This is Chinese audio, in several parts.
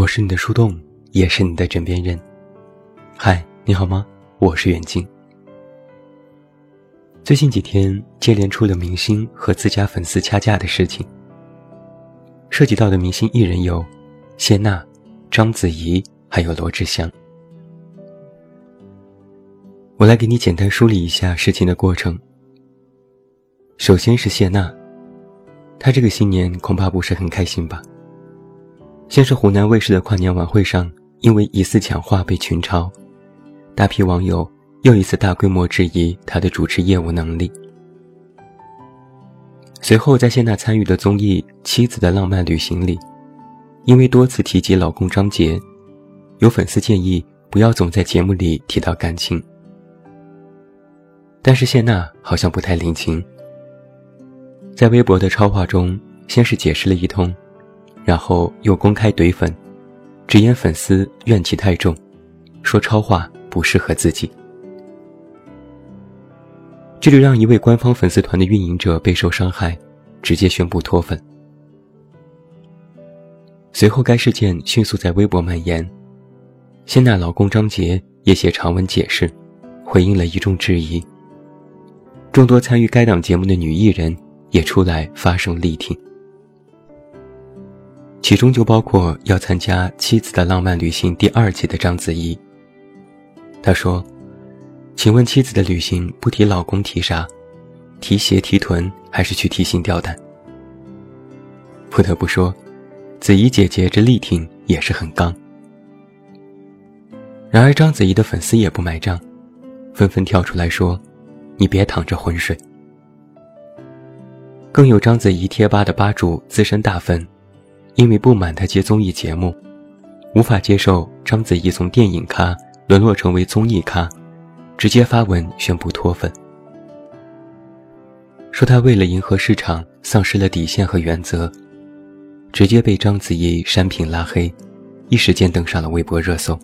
我是你的树洞，也是你的枕边人。嗨，你好吗？我是远近。最近几天接连出了明星和自家粉丝掐架的事情，涉及到的明星艺人有谢娜、章子怡，还有罗志祥。我来给你简单梳理一下事情的过程。首先是谢娜，她这个新年恐怕不是很开心吧。先是湖南卫视的跨年晚会上，因为疑似抢话被群嘲，大批网友又一次大规模质疑他的主持业务能力。随后，在谢娜参与的综艺《妻子的浪漫旅行》里，因为多次提及老公张杰，有粉丝建议不要总在节目里提到感情。但是谢娜好像不太领情，在微博的超话中，先是解释了一通。然后又公开怼粉，直言粉丝怨气太重，说超话不适合自己，这就让一位官方粉丝团的运营者备受伤害，直接宣布脱粉。随后该事件迅速在微博蔓延，谢娜老公张杰也写长文解释，回应了一众质疑。众多参与该档节目的女艺人也出来发声力挺。其中就包括要参加《妻子的浪漫旅行》第二季的章子怡。他说：“请问妻子的旅行不提老公提啥？提鞋提臀还是去提心吊胆？”不得不说，子怡姐姐这力挺也是很刚。然而章子怡的粉丝也不买账，纷纷跳出来说：“你别淌着浑水。”更有章子怡贴吧的吧主资深大粉。因为不满他接综艺节目，无法接受章子怡从电影咖沦落成为综艺咖，直接发文宣布脱粉，说他为了迎合市场丧失了底线和原则，直接被章子怡删评拉黑，一时间登上了微博热搜。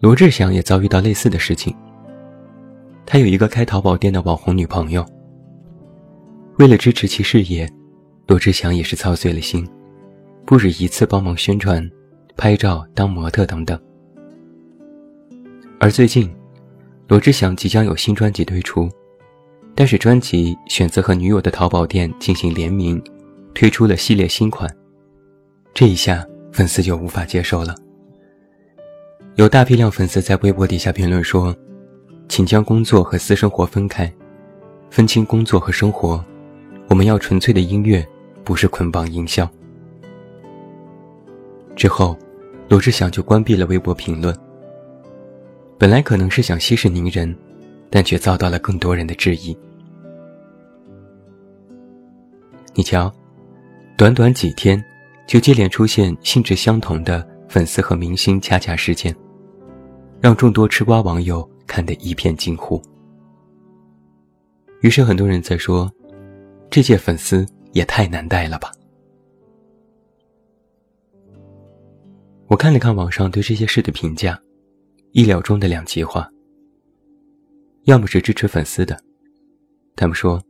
罗志祥也遭遇到类似的事情，他有一个开淘宝店的网红女朋友，为了支持其事业。罗志祥也是操碎了心，不止一次帮忙宣传、拍照、当模特等等。而最近，罗志祥即将有新专辑推出，但是专辑选择和女友的淘宝店进行联名，推出了系列新款。这一下，粉丝就无法接受了。有大批量粉丝在微博底下评论说：“请将工作和私生活分开，分清工作和生活，我们要纯粹的音乐。”不是捆绑营销。之后，罗志祥就关闭了微博评论。本来可能是想息事宁人，但却遭到了更多人的质疑。你瞧，短短几天，就接连出现性质相同的粉丝和明星掐架事件，让众多吃瓜网友看得一片惊呼。于是，很多人在说，这届粉丝。也太难带了吧！我看了看网上对这些事的评价，意料中的两极化。要么是支持粉丝的，他们说，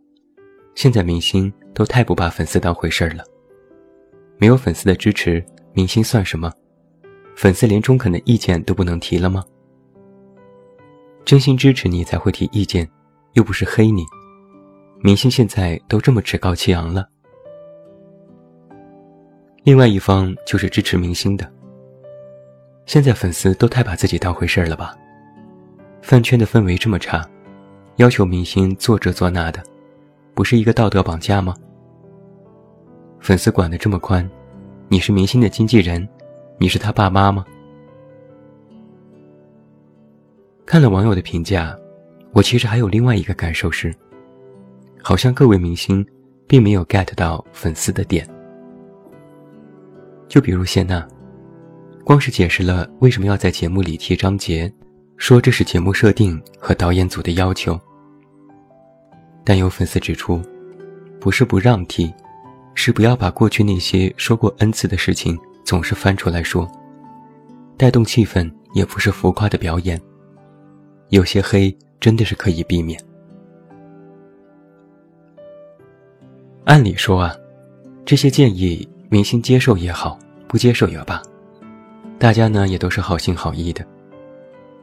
现在明星都太不把粉丝当回事儿了，没有粉丝的支持，明星算什么？粉丝连中肯的意见都不能提了吗？真心支持你才会提意见，又不是黑你。明星现在都这么趾高气昂了，另外一方就是支持明星的。现在粉丝都太把自己当回事儿了吧？饭圈的氛围这么差，要求明星做这做那的，不是一个道德绑架吗？粉丝管得这么宽，你是明星的经纪人，你是他爸妈吗？看了网友的评价，我其实还有另外一个感受是。好像各位明星，并没有 get 到粉丝的点。就比如谢娜，光是解释了为什么要在节目里提张杰，说这是节目设定和导演组的要求。但有粉丝指出，不是不让提，是不要把过去那些说过 n 次的事情总是翻出来说，带动气氛也不是浮夸的表演。有些黑真的是可以避免。按理说啊，这些建议明星接受也好，不接受也罢，大家呢也都是好心好意的，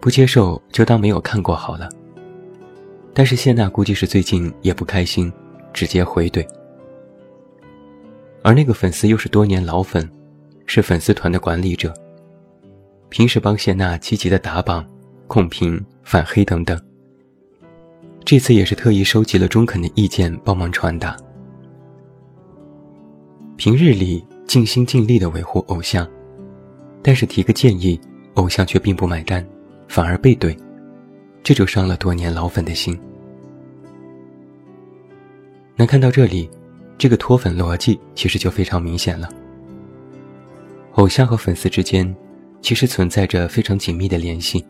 不接受就当没有看过好了。但是谢娜估计是最近也不开心，直接回怼。而那个粉丝又是多年老粉，是粉丝团的管理者，平时帮谢娜积极的打榜、控评、反黑等等。这次也是特意收集了中肯的意见帮忙传达。平日里尽心尽力的维护偶像，但是提个建议，偶像却并不买单，反而背怼，这就伤了多年老粉的心。能看到这里，这个脱粉逻辑其实就非常明显了。偶像和粉丝之间，其实存在着非常紧密的联系，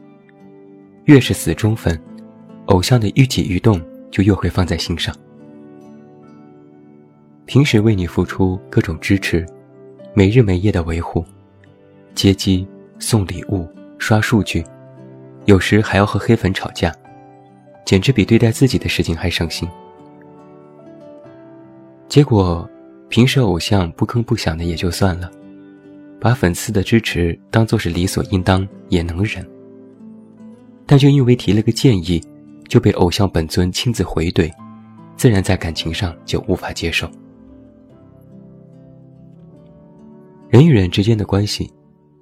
越是死忠粉。偶像的一举一动就越会放在心上。平时为你付出各种支持，没日没夜的维护，接机、送礼物、刷数据，有时还要和黑粉吵架，简直比对待自己的事情还省心。结果，平时偶像不吭不响的也就算了，把粉丝的支持当做是理所应当也能忍，但就因为提了个建议。就被偶像本尊亲自回怼，自然在感情上就无法接受。人与人之间的关系，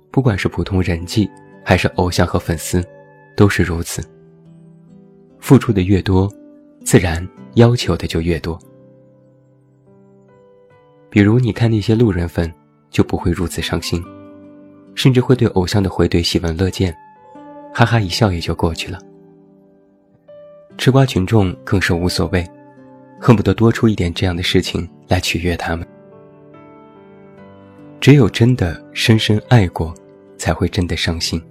不管是普通人际，还是偶像和粉丝，都是如此。付出的越多，自然要求的就越多。比如，你看那些路人粉，就不会如此伤心，甚至会对偶像的回怼喜闻乐见，哈哈一笑也就过去了。吃瓜群众更是无所谓，恨不得多出一点这样的事情来取悦他们。只有真的深深爱过，才会真的伤心。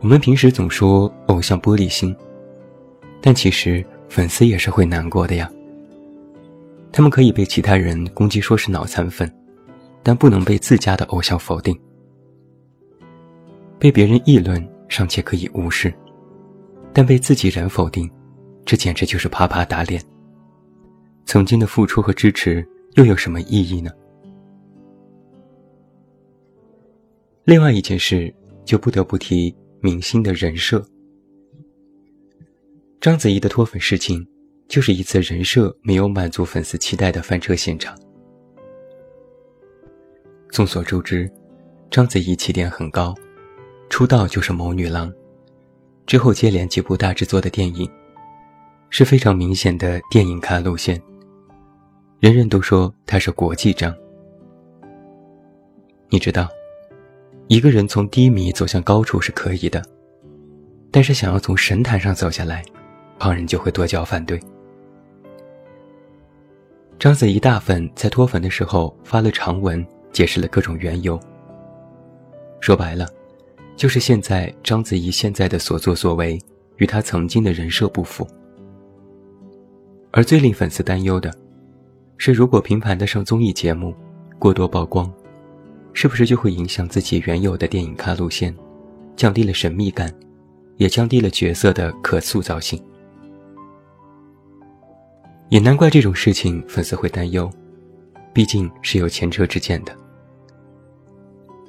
我们平时总说偶像玻璃心，但其实粉丝也是会难过的呀。他们可以被其他人攻击说是脑残粉，但不能被自家的偶像否定。被别人议论尚且可以无视。但被自己人否定，这简直就是啪啪打脸。曾经的付出和支持又有什么意义呢？另外一件事，就不得不提明星的人设。章子怡的脱粉事情，就是一次人设没有满足粉丝期待的翻车现场。众所周知，章子怡起点很高，出道就是谋女郎。之后接连几部大制作的电影，是非常明显的电影咖路线。人人都说他是国际章。你知道，一个人从低迷走向高处是可以的，但是想要从神坛上走下来，旁人就会跺脚反对。章子怡大粉在脱粉的时候发了长文，解释了各种缘由。说白了。就是现在，章子怡现在的所作所为与她曾经的人设不符。而最令粉丝担忧的，是如果频繁的上综艺节目，过多曝光，是不是就会影响自己原有的电影咖路线，降低了神秘感，也降低了角色的可塑造性。也难怪这种事情粉丝会担忧，毕竟是有前车之鉴的。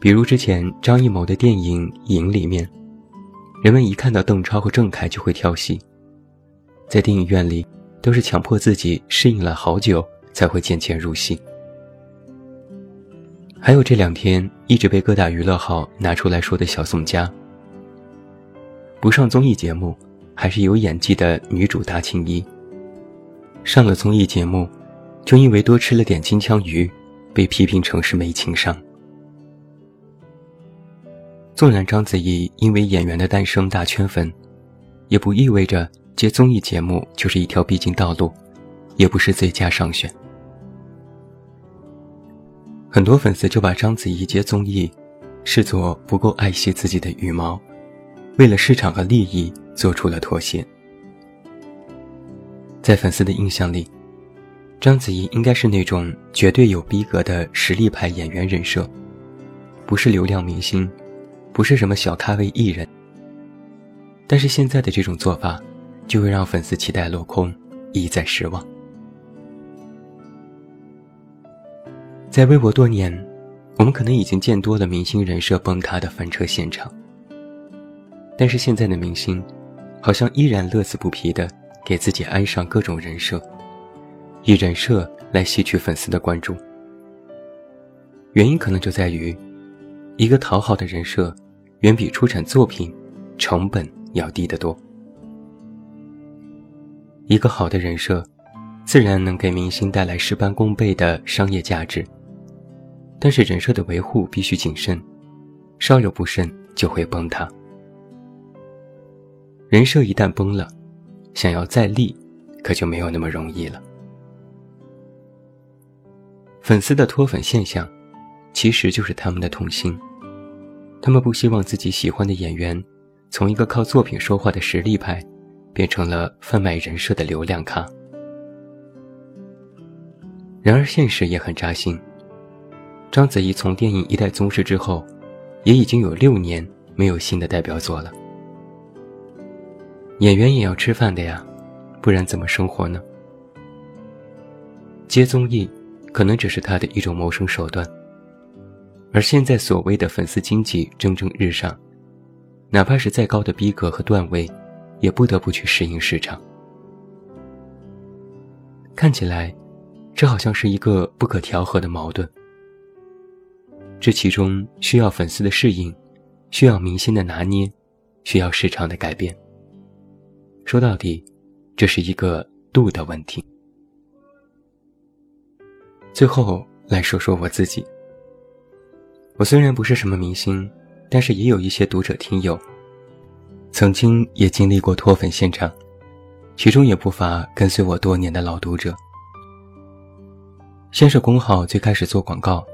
比如之前张艺谋的电影《影》里面，人们一看到邓超和郑恺就会跳戏，在电影院里都是强迫自己适应了好久才会渐渐入戏。还有这两天一直被各大娱乐号拿出来说的小宋佳，不上综艺节目还是有演技的女主大青衣，上了综艺节目，就因为多吃了点金枪鱼，被批评成是没情商。纵然章子怡因为演员的诞生大圈粉，也不意味着接综艺节目就是一条必经道路，也不是最佳上选。很多粉丝就把章子怡接综艺视作不够爱惜自己的羽毛，为了市场和利益做出了妥协。在粉丝的印象里，章子怡应该是那种绝对有逼格的实力派演员人设，不是流量明星。不是什么小咖位艺人，但是现在的这种做法，就会让粉丝期待落空，一再失望。在微博多年，我们可能已经见多了明星人设崩塌的翻车现场。但是现在的明星，好像依然乐此不疲地给自己安上各种人设，以人设来吸取粉丝的关注。原因可能就在于，一个讨好的人设，远比出产作品成本要低得多。一个好的人设，自然能给明星带来事半功倍的商业价值。但是人设的维护必须谨慎，稍有不慎就会崩塌。人设一旦崩了，想要再立，可就没有那么容易了。粉丝的脱粉现象，其实就是他们的痛心。他们不希望自己喜欢的演员，从一个靠作品说话的实力派，变成了贩卖人设的流量咖。然而现实也很扎心。章子怡从电影《一代宗师》之后，也已经有六年没有新的代表作了。演员也要吃饭的呀，不然怎么生活呢？接综艺可能只是他的一种谋生手段。而现在所谓的粉丝经济蒸蒸日上，哪怕是再高的逼格和段位，也不得不去适应市场。看起来，这好像是一个不可调和的矛盾。这其中需要粉丝的适应，需要明星的拿捏，需要市场的改变。说到底，这是一个度的问题。最后来说说我自己。我虽然不是什么明星，但是也有一些读者听友，曾经也经历过脱粉现场，其中也不乏跟随我多年的老读者。先是公号最开始做广告。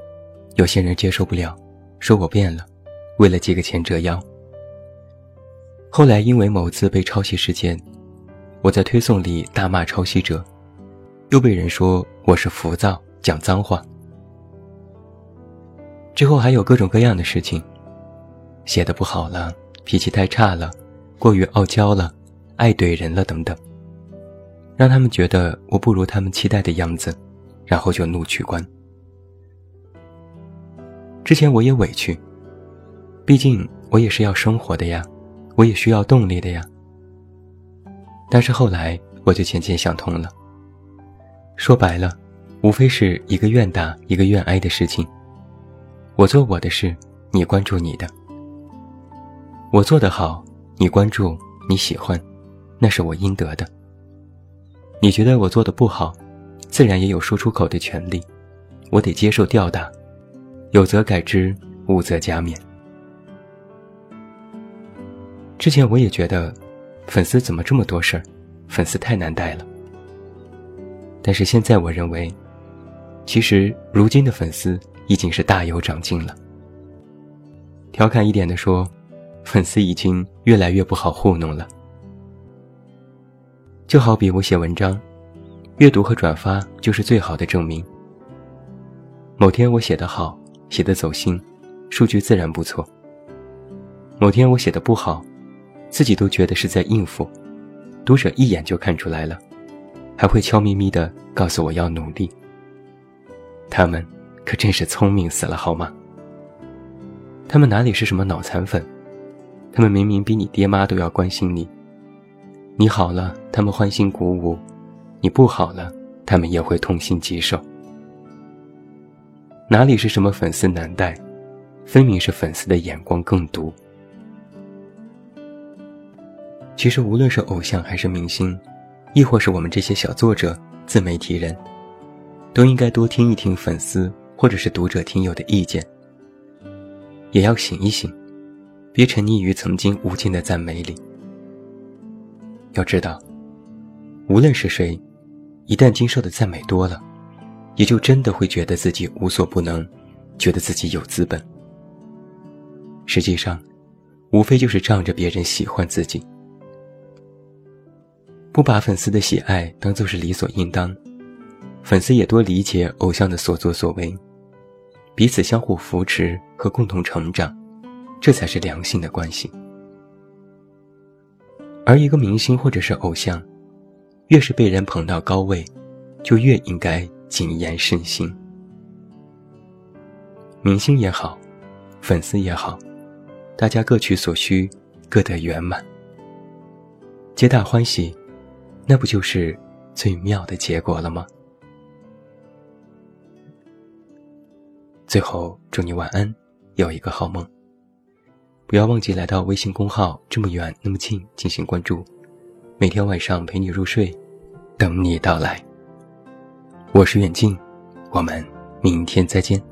有些人接受不了，说我变了，为了几个钱折腰。后来因为某次被抄袭事件，我在推送里大骂抄袭者，又被人说我是浮躁讲脏话。之后还有各种各样的事情，写的不好了，脾气太差了，过于傲娇了，爱怼人了等等，让他们觉得我不如他们期待的样子，然后就怒取关。之前我也委屈，毕竟我也是要生活的呀，我也需要动力的呀。但是后来我就渐渐想通了。说白了，无非是一个愿打一个愿挨的事情。我做我的事，你关注你的；我做得好，你关注你喜欢，那是我应得的。你觉得我做的不好，自然也有说出口的权利，我得接受吊打。有则改之，无则加勉。之前我也觉得，粉丝怎么这么多事儿，粉丝太难带了。但是现在我认为，其实如今的粉丝已经是大有长进了。调侃一点的说，粉丝已经越来越不好糊弄了。就好比我写文章，阅读和转发就是最好的证明。某天我写得好。写的走心，数据自然不错。某天我写的不好，自己都觉得是在应付，读者一眼就看出来了，还会悄咪咪的告诉我要努力。他们可真是聪明死了，好吗？他们哪里是什么脑残粉？他们明明比你爹妈都要关心你。你好了，他们欢欣鼓舞；你不好了，他们也会痛心疾首。哪里是什么粉丝难带，分明是粉丝的眼光更毒。其实，无论是偶像还是明星，亦或是我们这些小作者、自媒体人，都应该多听一听粉丝或者是读者、听友的意见，也要醒一醒，别沉溺于曾经无尽的赞美里。要知道，无论是谁，一旦经受的赞美多了，也就真的会觉得自己无所不能，觉得自己有资本。实际上，无非就是仗着别人喜欢自己，不把粉丝的喜爱当做是理所应当，粉丝也多理解偶像的所作所为，彼此相互扶持和共同成长，这才是良性的关系。而一个明星或者是偶像，越是被人捧到高位，就越应该。谨言慎行。明星也好，粉丝也好，大家各取所需，各得圆满，皆大欢喜，那不就是最妙的结果了吗？最后，祝你晚安，有一个好梦。不要忘记来到微信公号“这么远那么近”进行关注，每天晚上陪你入睡，等你到来。我是远近，我们明天再见。